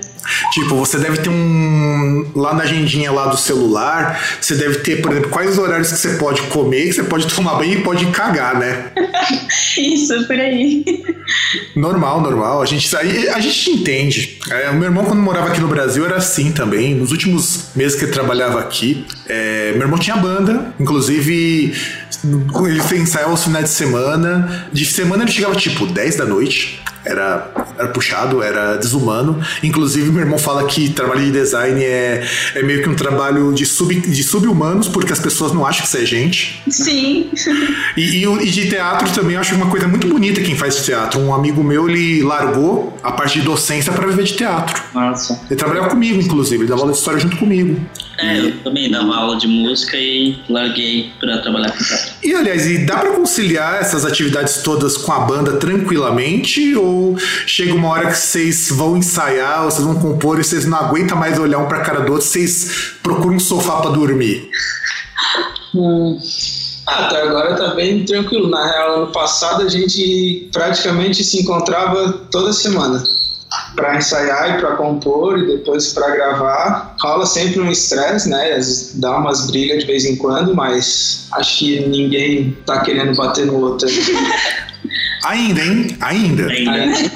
Tipo, você deve ter um. Lá na agendinha lá do celular, você deve ter, por exemplo, quais os horários que você pode comer, que você pode tomar banho e pode cagar, né?
Isso, por aí.
Normal, normal. A gente, a gente entende. É, o meu irmão, quando morava aqui no Brasil, era assim também. Nos últimos meses que ele trabalhava aqui, é, meu irmão tinha banda, inclusive ele ensaio aos finais de semana. De semana ele chegava tipo 10 da noite. era, era puxado, era desumano. Inclusive, meu irmão fala que trabalho de design é, é meio que um trabalho de, sub, de sub-humanos, porque as pessoas não acham que isso é gente.
Sim.
E, e, e, de teatro também eu acho uma coisa muito bonita quem faz teatro. Um amigo meu, ele largou a parte de docência para viver de teatro.
Nossa.
Ele trabalhava comigo, inclusive, ele dava aula de história junto comigo.
É, eu também dava aula de música e larguei para trabalhar com teatro.
E aliás, e dá para conciliar essas atividades todas com a banda tranquilamente? Ou chega uma hora que vocês vão ensaiar, vocês vão compor e vocês não aguentam mais olhar um pra cara do outro, vocês procuram um sofá para dormir?
Hum. Até agora tá bem tranquilo. Na real, ano passado a gente praticamente se encontrava toda semana para ensaiar e para compor e depois para gravar. Rola sempre um estresse, né? Dá umas brigas de vez em quando, mas acho que ninguém tá querendo bater no outro.
Ainda, hein? Ainda.
Ainda.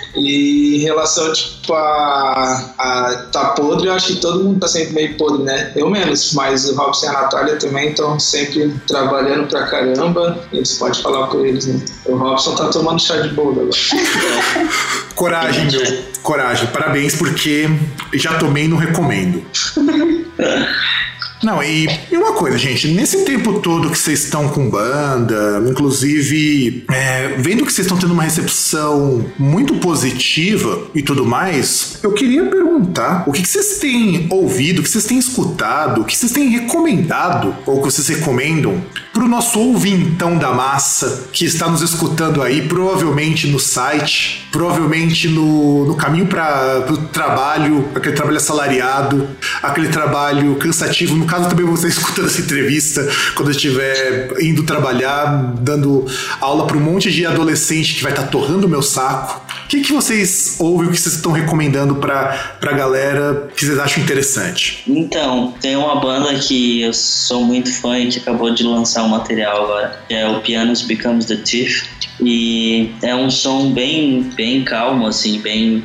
E em relação, tipo, a, a tá podre, eu acho que todo mundo tá sempre meio podre, né? Eu menos, mas o Robson e a Natália também estão sempre trabalhando pra caramba. Eles podem falar por eles, né? O Robson tá tomando chá de boldo agora.
Coragem, meu. Coragem. Parabéns, porque já tomei e não recomendo. Não, e, e, uma coisa, gente, nesse tempo todo que vocês estão com banda, inclusive é, vendo que vocês estão tendo uma recepção muito positiva e tudo mais, eu queria perguntar o que, que vocês têm ouvido, o que vocês têm escutado, o que vocês têm recomendado, ou que vocês recomendam para o nosso ouvintão da massa que está nos escutando aí, provavelmente no site, provavelmente no, no caminho para o trabalho, aquele trabalho assalariado, aquele trabalho cansativo. No caso, também você escutando essa entrevista quando estiver indo trabalhar, dando aula para um monte de adolescente que vai estar tá torrando o meu saco. O que, que vocês ouvem, o que vocês estão recomendando para a galera que vocês acham interessante?
Então, tem uma banda que eu sou muito fã e que acabou de lançar um material agora, que é o Pianos Becomes the Thief. E é um som bem, bem calmo, assim, bem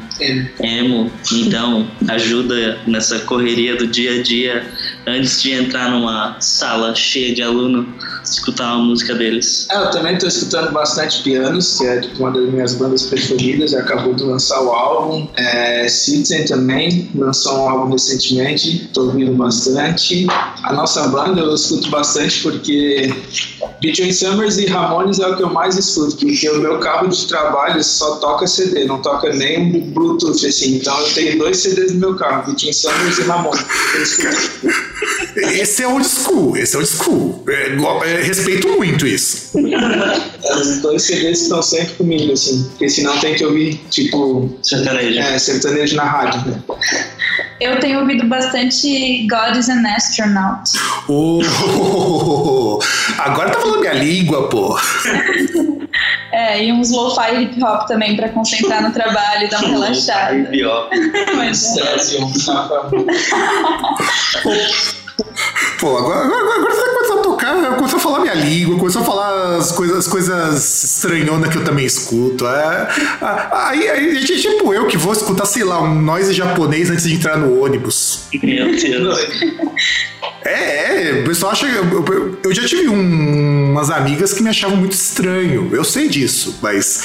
emo. Então, ajuda nessa correria do dia a dia antes de entrar numa sala cheia de aluno, escutar uma música deles.
É, eu também estou escutando bastante pianos, que é tipo, uma das minhas bandas preferidas, acabou de lançar o álbum. É, Citizen também lançou um álbum recentemente, estou ouvindo bastante. A nossa banda eu escuto bastante porque Between Summers e Ramones é o que eu mais escuto, porque o meu carro de trabalho só toca CD, não toca nem Bluetooth, assim. Então eu tenho dois CDs no meu carro, Between Summers e Ramones.
Esse é old school, esse é old school. É, é, respeito muito isso.
Os dois CDs estão sempre comigo, assim, porque senão tem que ouvir, tipo.
Sertanejo.
É, sertanejo na rádio, né?
Eu tenho ouvido bastante God is an Astronaut.
Oh, agora tá falando minha língua, pô.
É, e uns lo-fi hip hop também pra concentrar no trabalho e dar uma relaxada.
Hip hop.
Mas, é.
Pô, agora, agora, agora você começou a tocar, começou a falar minha língua, começou a falar as coisas, as coisas estranhonas que eu também escuto. É, aí, aí, gente, tipo eu que vou escutar, sei lá, um noise japonês antes de entrar no ônibus.
Meu Deus.
É, é, o pessoal acha. Eu, eu já tive um, umas amigas que me achavam muito estranho. Eu sei disso, mas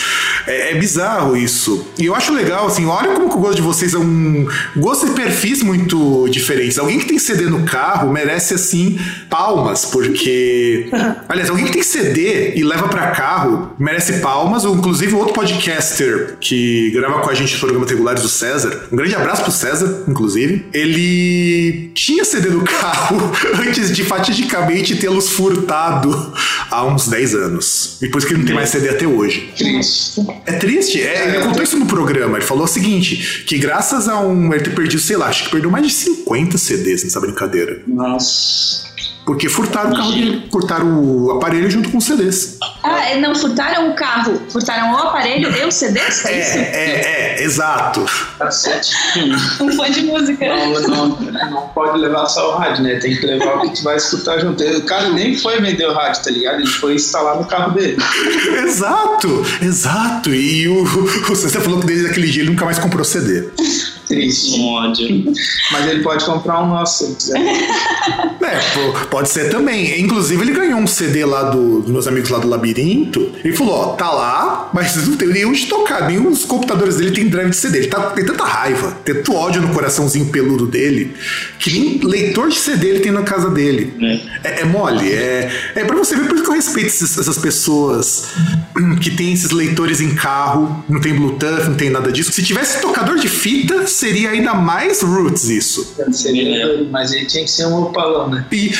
é, é, bizarro isso. E eu acho legal, assim, olha como que o gosto de vocês é um gosto de perfis muito diferentes. Alguém que tem CD no carro merece, assim, palmas, porque. Aliás, alguém que tem CD e leva para carro merece palmas. Ou, inclusive, outro podcaster que grava com a gente os programas regulares, o César. Um grande abraço pro César, inclusive. Ele tinha CD no carro antes de fatidicamente tê-los furtado há uns 10 anos. Depois que ele não tem mais CD até hoje.
Triste.
É triste? É, ele contou isso no programa. Ele falou o seguinte: que graças a um. Ele ter perdido, sei lá, acho que perdeu mais de 50 CDs nessa brincadeira.
Nossa.
Porque furtaram o carro dele, furtaram o aparelho junto com os CDs.
Ah, é, não furtaram o carro, furtaram o aparelho e os CDs? É,
É,
isso?
é, é, exato.
Cacete.
Um fã de música.
Não, não, não pode levar só o rádio, né? Tem que levar o que tu vai escutar junto. O cara nem foi vender o rádio, tá ligado? Ele foi instalar no carro dele.
Exato, exato. E o, o César falou que desde aquele dia ele nunca mais comprou CD.
Triste.
Um ódio.
Mas ele pode comprar um nosso se ele quiser.
É, pode ser também. Inclusive, ele ganhou um CD lá do- dos meus amigos lá do Labirinto. Ele falou: ó, tá lá, mas não tem nenhum de tocar. Nenhum dos computadores dele tem drive de CD. Ele tá, tem tanta raiva, tem tanto ódio no coraçãozinho peludo dele, que nem leitor de CD ele tem na casa dele. É, é mole. É, é pra você ver, por isso que eu respeito esses- essas pessoas que tem esses leitores em carro, não tem Bluetooth, não tem nada disso. Se tivesse tocador de fita, seria ainda mais roots isso.
Seria doido, mas ele tinha que ser um opalão, né?
E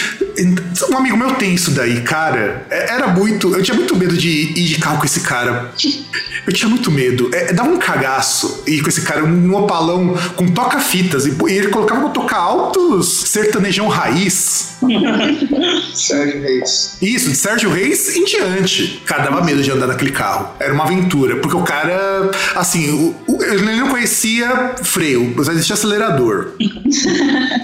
um amigo meu tem isso daí, cara. É- Era muito. Eu tinha muito medo de ir de carro com esse cara. Eu tinha muito medo. É, dava um cagaço ir com esse cara num opalão com toca-fitas. E, e ele colocava pra tocar altos sertanejão raiz.
Sérgio Reis.
Isso, de Sérgio Reis em diante. Cara, dava medo de andar naquele carro. Era uma aventura. Porque o cara, assim, o- o- ele não conhecia freio, mas existia acelerador.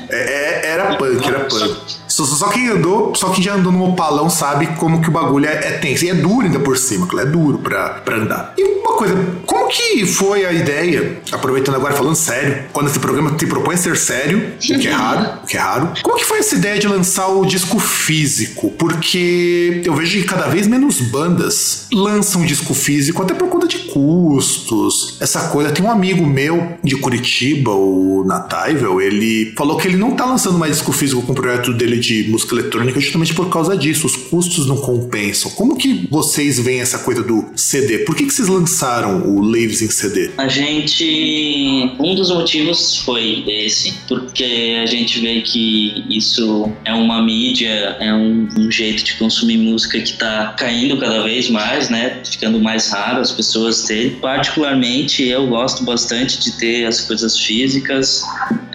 É, é- era punk, era punk. Só, só quem andou, só quem já andou no opalão sabe como que o bagulho é, é tenso. E é duro ainda por cima, é duro pra, pra andar. E uma coisa, como que foi a ideia, aproveitando agora falando sério, quando esse programa te propõe a ser sério, o que é raro, o que é raro, como que foi essa ideia de lançar o disco físico? Porque eu vejo que cada vez menos bandas lançam disco físico, até por conta de custos, essa coisa. Tem um amigo meu de Curitiba, o Nataivel, ele falou que ele não tá lançando mais disco físico com o projeto dele de música eletrônica justamente por causa disso. Os custos não compensam. Como que vocês veem essa coisa do CD? Por que, que vocês lançaram o Laves em CD?
A gente. Um dos motivos foi esse, porque a gente vê que isso é uma mídia, é um, um jeito de consumir música que tá caindo cada vez mais, né? Ficando mais raro as pessoas terem. Particularmente, eu gosto bastante de ter as coisas físicas.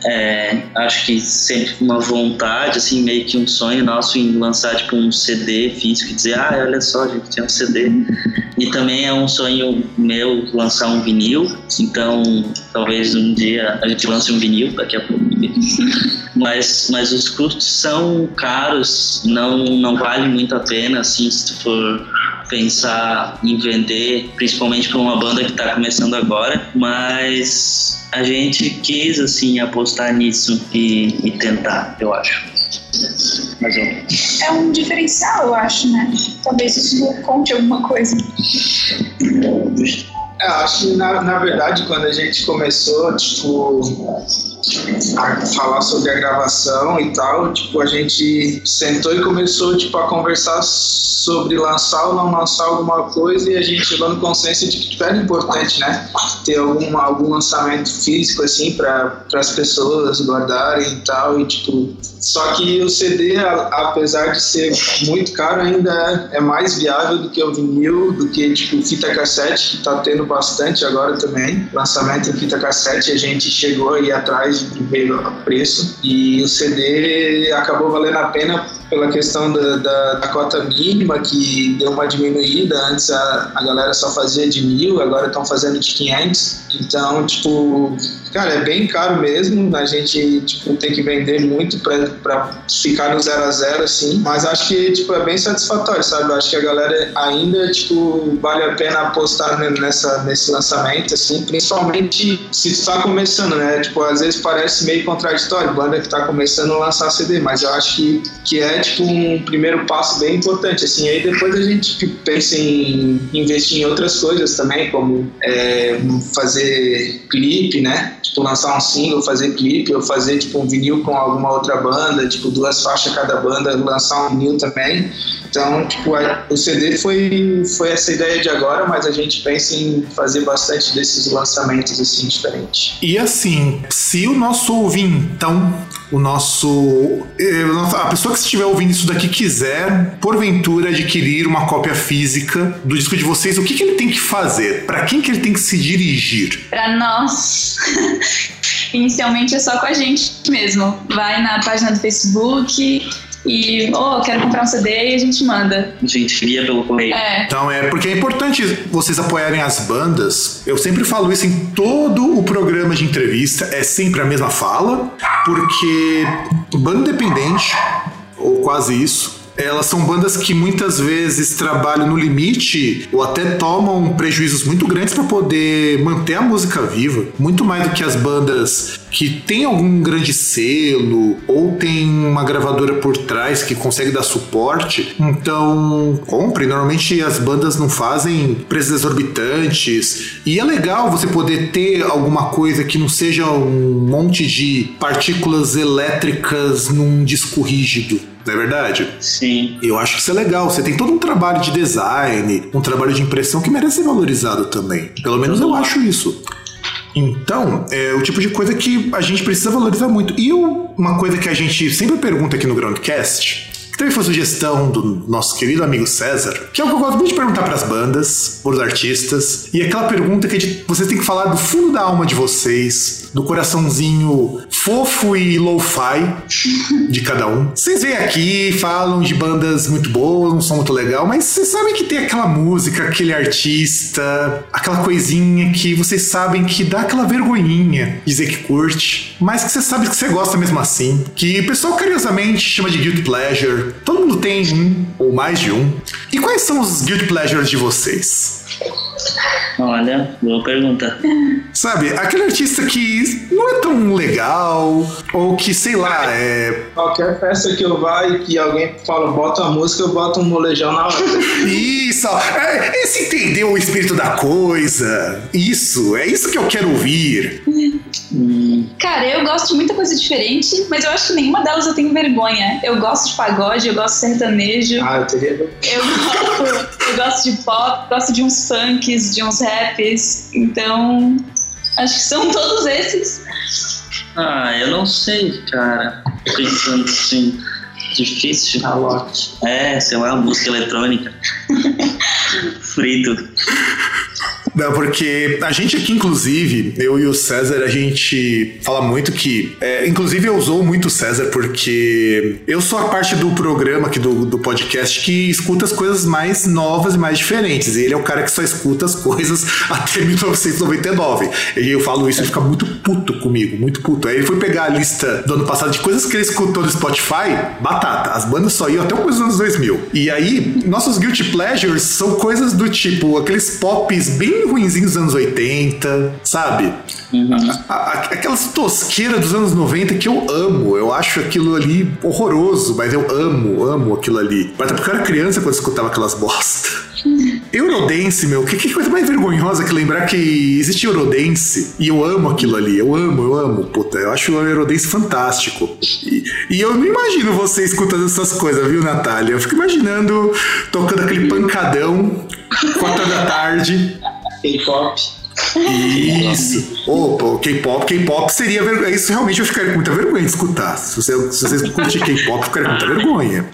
É, acho que sempre uma vontade, assim, meio que um sonho nosso em lançar tipo um CD físico e dizer, ah, olha só, a gente tinha um CD. E também é um sonho meu lançar um vinil, então talvez um dia a gente lance um vinil daqui a pouco. Mas, mas os custos são caros, não, não vale muito a pena, assim, se tu for pensar em vender, principalmente para uma banda que está começando agora, mas a gente quis, assim, apostar nisso e, e tentar, eu acho. Mas eu...
É um diferencial, eu acho, né? Talvez isso conte alguma coisa.
É, eu acho que na, na verdade quando a gente começou, tipo, a falar sobre a gravação e tal, tipo, a gente sentou e começou, tipo, a conversar sobre lançar ou não lançar alguma coisa e a gente chegou no consenso de que tipo, era importante, né? Ter algum, algum lançamento físico, assim, para as pessoas guardarem e tal, e tipo, só que o CD, apesar de ser muito caro, ainda é mais viável do que o vinil, do que tipo fita cassete, que tá tendo bastante agora também. Lançamento em fita cassete, a gente chegou aí atrás de ver o preço. E o CD acabou valendo a pena pela questão da, da, da cota mínima, que deu uma diminuída. Antes a, a galera só fazia de mil, agora estão fazendo de 500. Então, tipo, cara, é bem caro mesmo. A gente tipo, tem que vender muito para ficar no zero a zero, assim. Mas acho que tipo, é bem satisfatório, sabe? Acho que a galera ainda tipo, vale a pena apostar ne- nessa, nesse lançamento, assim, principalmente se tu tá começando, né? Tipo, às vezes parece meio contraditório, banda que tá começando a lançar CD, mas eu acho que, que é tipo um primeiro passo bem importante, assim. Aí depois a gente tipo, pensa em investir em outras coisas também, como é, fazer clipe, né? Tipo, lançar um single, fazer clipe, ou fazer tipo um vinil com alguma outra banda, tipo duas faixas cada banda, lançar um vinil também. Então, tipo, a- o CD foi, foi essa ideia de agora, mas a gente pensa em fazer bastante desses lançamentos assim diferentes.
E assim, se o nosso ouvintão, o nosso. eh, A pessoa que estiver ouvindo isso daqui quiser, porventura, adquirir uma cópia física do disco de vocês, o que, que ele tem que fazer? Pra quem que ele tem que se dirigir?
Pra nós, inicialmente é só com a gente mesmo. Vai na página do Facebook e, oh, quero comprar um CD e a gente manda.
A gente via pelo correio.
É,
Então é porque é importante vocês apoiarem as bandas. Eu sempre falo isso em todo o programa de entrevista, é sempre a mesma fala, porque banda independente, ou quase isso, elas são bandas que muitas vezes trabalham no limite ou até tomam prejuízos muito grandes para poder manter a música viva, muito mais do que as bandas que tem algum grande selo ou tem uma gravadora por trás que consegue dar suporte. Então, compre. Normalmente as bandas não fazem preços exorbitantes e é legal você poder ter alguma coisa que não seja um monte de partículas elétricas num disco rígido. Não é verdade?
Sim.
Eu acho que isso é legal. Você tem todo um trabalho de design, um trabalho de impressão que merece ser valorizado também. Pelo menos eu acho isso. Então, é o tipo de coisa que a gente precisa valorizar muito. E uma coisa que a gente sempre pergunta aqui no Groundcast também foi sugestão do nosso querido amigo César, que é o que eu gosto muito de perguntar para as bandas, para os artistas, e aquela pergunta que vocês têm que falar do fundo da alma de vocês, do coraçãozinho fofo e lo-fi de cada um. Vocês vêm aqui, falam de bandas muito boas, um som muito legal, mas vocês sabem que tem aquela música, aquele artista, aquela coisinha que vocês sabem que dá aquela vergonhinha dizer que curte, mas que você sabe que você gosta mesmo assim, que o pessoal carinhosamente chama de guilt pleasure, Todo mundo tem um ou mais de um. E quais são os guilty pleasures de vocês?
Olha, boa pergunta.
Sabe, aquele artista que não é tão legal, ou que, sei lá, é.
Qualquer festa que eu vá e que alguém fala, bota a música, eu boto um molejão na hora.
Isso, é, esse entendeu o espírito da coisa. Isso, é isso que eu quero ouvir.
Hum. Cara, eu gosto de muita coisa diferente, mas eu acho que nenhuma delas eu tenho vergonha. Eu gosto de pagode, eu gosto de sertanejo.
Ah, eu teria.
Eu gosto, eu gosto de pop, gosto de uns funks, de uns raps. Então, acho que são todos esses.
Ah, eu não sei, cara. Pensando assim, difícil.
Ah,
é, sei lá, música eletrônica. Frito.
Não, porque a gente aqui, inclusive, eu e o César, a gente fala muito que. É, inclusive, eu usou muito o César, porque eu sou a parte do programa aqui do, do podcast que escuta as coisas mais novas e mais diferentes. E ele é o cara que só escuta as coisas até 1999. E eu falo isso, ele fica muito puto comigo, muito puto. Aí ele foi pegar a lista do ano passado de coisas que ele escutou no Spotify, batata. As bandas só iam até o dos anos 2000. E aí, nossos Guilty Pleasures são coisas do tipo aqueles pops bem bem ruinzinhos dos anos 80, sabe? Uhum. A, a, aquelas tosqueiras dos anos 90 que eu amo. Eu acho aquilo ali horroroso, mas eu amo, amo aquilo ali. Mas porque eu era criança quando eu escutava aquelas bosta. Eurodance, meu, que, que, coisa mais vergonhosa que lembrar que existe Eurodance e eu amo aquilo ali, eu amo, eu amo, puta, eu acho o Eurodance fantástico. E, e eu não imagino você escutando essas coisas, viu, Natália? Eu fico imaginando tocando aquele pancadão, quatro da tarde.
K-pop.
Isso. Opa, K-pop, K-pop seria vergonha. Isso realmente eu ficaria com muita vergonha de escutar. Se você, se você curte K-pop, eu ficaria com muita vergonha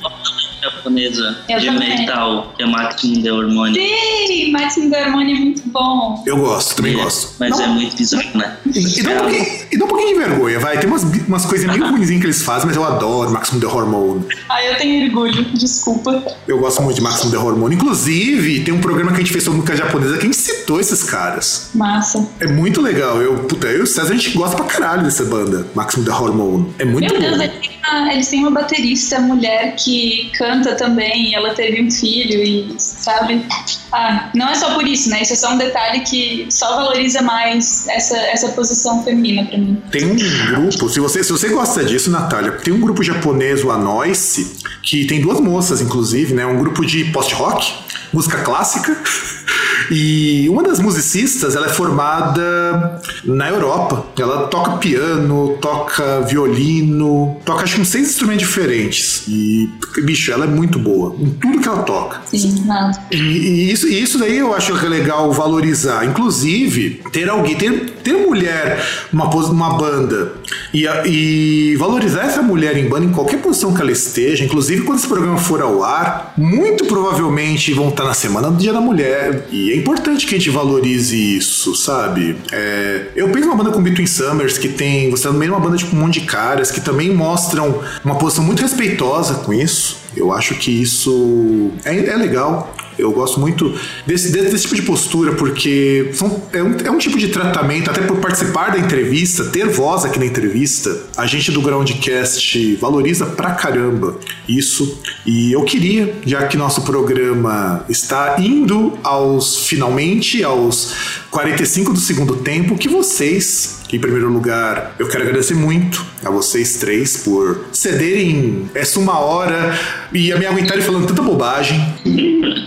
japonesa eu de também. metal, que é Maximum The Hormone.
Sim, Maximum The Hormone é muito bom.
Eu gosto, também é, gosto.
Mas não, é muito bizarro, né?
E, e, dá um e, dá um pouquinho de vergonha, vai. Tem umas, umas coisas meio ruins que eles fazem, mas eu adoro Maximum The Hormone.
Ah, eu tenho orgulho, desculpa.
Eu gosto muito de Maximum The Hormone. Inclusive, tem um programa que a gente fez sobre música japonesa que a gente citou esses caras.
Massa.
É muito legal. Eu, puta, eu e o César, a gente gosta pra caralho dessa banda, Maximum The Hormone. É muito
Meu
bom.
Deus, eles têm, uma, eles têm uma baterista mulher que canta também, ela teve um filho e, sabe? Ah, não é só por isso, né? Isso é só um detalhe que só valoriza mais essa, essa posição feminina para mim.
Tem um grupo, se você, se você gosta disso, Natália, tem um grupo japonês, o Anoice, que tem duas moças, inclusive, né? Um grupo de post-rock, música clássica. E uma das musicistas, ela é formada na Europa. Ela toca piano, toca violino, toca acho que uns seis instrumentos diferentes. E, bicho, ela é muito boa em tudo que ela toca.
Sim.
E, e, isso, e isso daí eu acho que é legal valorizar. Inclusive, ter alguém, ter, ter mulher numa, numa banda e, e valorizar essa mulher em banda em qualquer posição que ela esteja, inclusive quando esse programa for ao ar, muito provavelmente vão estar na semana do Dia da Mulher. E é importante que a gente valorize isso, sabe? É, eu penso numa banda com Between Summers, que tem. Você tá no meio uma banda tipo, um monte de caras que também mostram uma posição muito respeitosa com isso. Eu acho que isso é, é legal. Eu gosto muito desse, desse, tipo de postura, porque são, é, um, é um tipo de tratamento, até por participar da entrevista, ter voz aqui na entrevista, a gente do Groundcast valoriza pra caramba isso. E eu queria, já que nosso programa está indo aos finalmente aos 45 do segundo tempo, que vocês, em primeiro lugar, eu quero agradecer muito a vocês três por cederem essa uma hora e a me aguentarem falando tanta bobagem.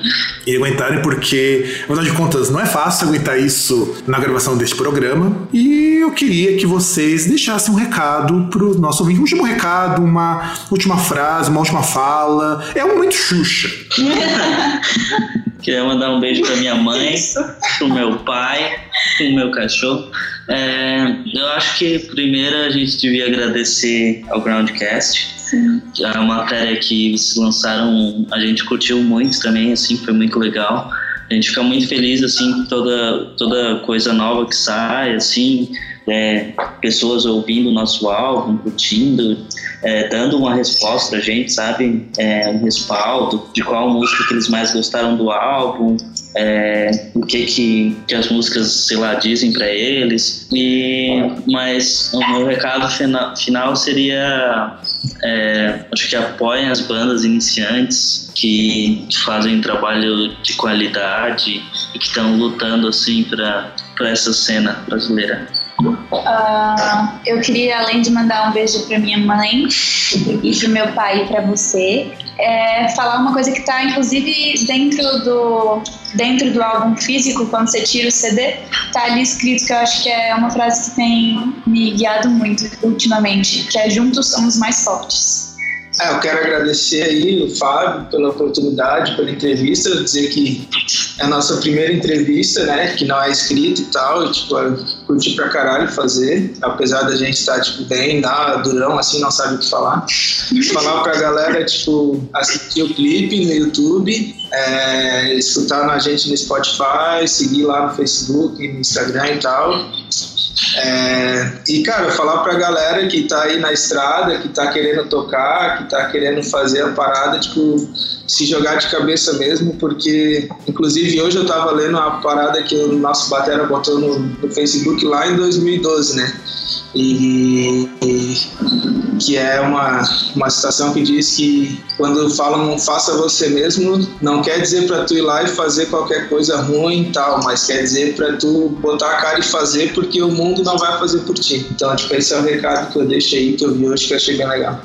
E aguentarem porque, afinal de contas, não é fácil aguentar isso na gravação deste programa. E eu queria que vocês deixassem um recado pro nosso ouvinte. Um último recado, uma última frase, uma última fala. É um momento Xuxa.
Queria mandar um beijo pra minha mãe, pro meu pai, pro meu cachorro. É, eu acho que primeiro a gente devia agradecer ao Groundcast.
Sim.
A matéria que vocês lançaram, a gente curtiu muito também, assim, foi muito legal. A gente fica muito feliz, assim, com toda, toda coisa nova que sai, assim, é, pessoas ouvindo o nosso álbum, curtindo, é, dando uma resposta pra gente, sabe? É, um respaldo de qual música que eles mais gostaram do álbum, é, o que, que que as músicas, sei lá, dizem para eles. E mas o meu recado fina, final seria, é, acho que apoiem as bandas iniciantes que, fazem trabalho de qualidade e que estão lutando assim para para essa cena brasileira.
Ah, eu queria, além de mandar um beijo para minha mãe e para meu pai e para você, é, falar uma coisa que está inclusive dentro do dentro do álbum físico, quando você tira o CD, tá ali escrito que eu acho que é uma frase que tem me guiado muito ultimamente, que é juntos somos mais fortes.
É, eu quero agradecer aí o Fábio pela oportunidade, pela entrevista, dizer que é a nossa primeira entrevista, né, que não é escrita e tal, e, tipo, eu curti pra caralho fazer, apesar da gente estar, tipo, bem na durão, assim, não sabe o que falar. falar pra galera, tipo, assistir o clipe no YouTube, é, escutar a gente no Spotify, seguir lá no Facebook, no Instagram e tal. É, e, cara, falar pra galera que tá aí na estrada, que tá querendo tocar, que tá querendo fazer a parada, tipo, se jogar de cabeça mesmo, porque, inclusive, hoje eu tava lendo uma parada que o nosso batera botou no, no Facebook lá em 2012, né? E, e que é uma, uma citação que diz que quando falam faça você mesmo, não quer dizer para tu ir lá e fazer qualquer coisa ruim e tal, mas quer dizer para tu botar a cara e fazer porque o mundo não vai fazer por ti. Então, tipo, esse é o recado que eu deixei que eu vi hoje que eu achei bem legal.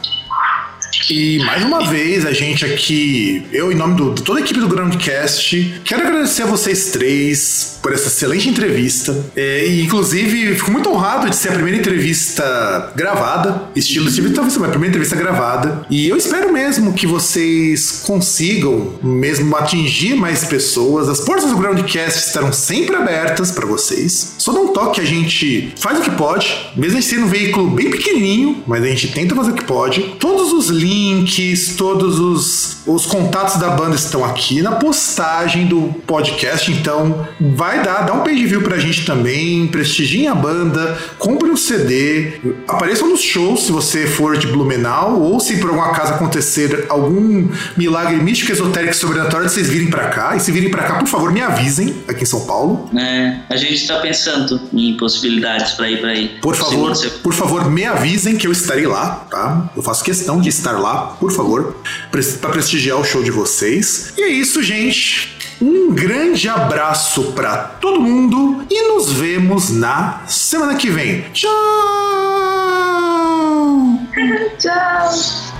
E mais uma vez, a gente aqui, eu em nome de toda a equipe do Groundcast, quero agradecer a vocês três por essa excelente entrevista. É, e inclusive, fico muito honrado de ser a primeira entrevista gravada, estilo Steve, talvez a primeira entrevista gravada. E eu espero mesmo que vocês consigam mesmo atingir mais pessoas. As portas do Groundcast estarão sempre abertas para vocês. Só dá um toque, a gente faz o que pode, mesmo sendo um veículo bem pequenininho, mas a gente tenta fazer o que pode. Todos os links, todos os, os contatos da banda estão aqui na postagem do podcast, então vai dar, dá um page view pra gente também, prestigiem a banda, compre um CD, apareçam nos shows se você for de Blumenau, ou se por algum acaso acontecer algum milagre místico, esotérico sobrenatural, vocês virem pra cá, e se virem pra cá, por favor, me avisem, aqui em São Paulo.
É, a gente está pensando em possibilidades para ir para aí.
Por favor, por favor, me avisem que eu estarei lá, tá? Eu faço questão de estar lá, por favor, para prestigiar o show de vocês. E é isso, gente. Um grande abraço para todo mundo e nos vemos na semana que vem. Tchau!
Tchau!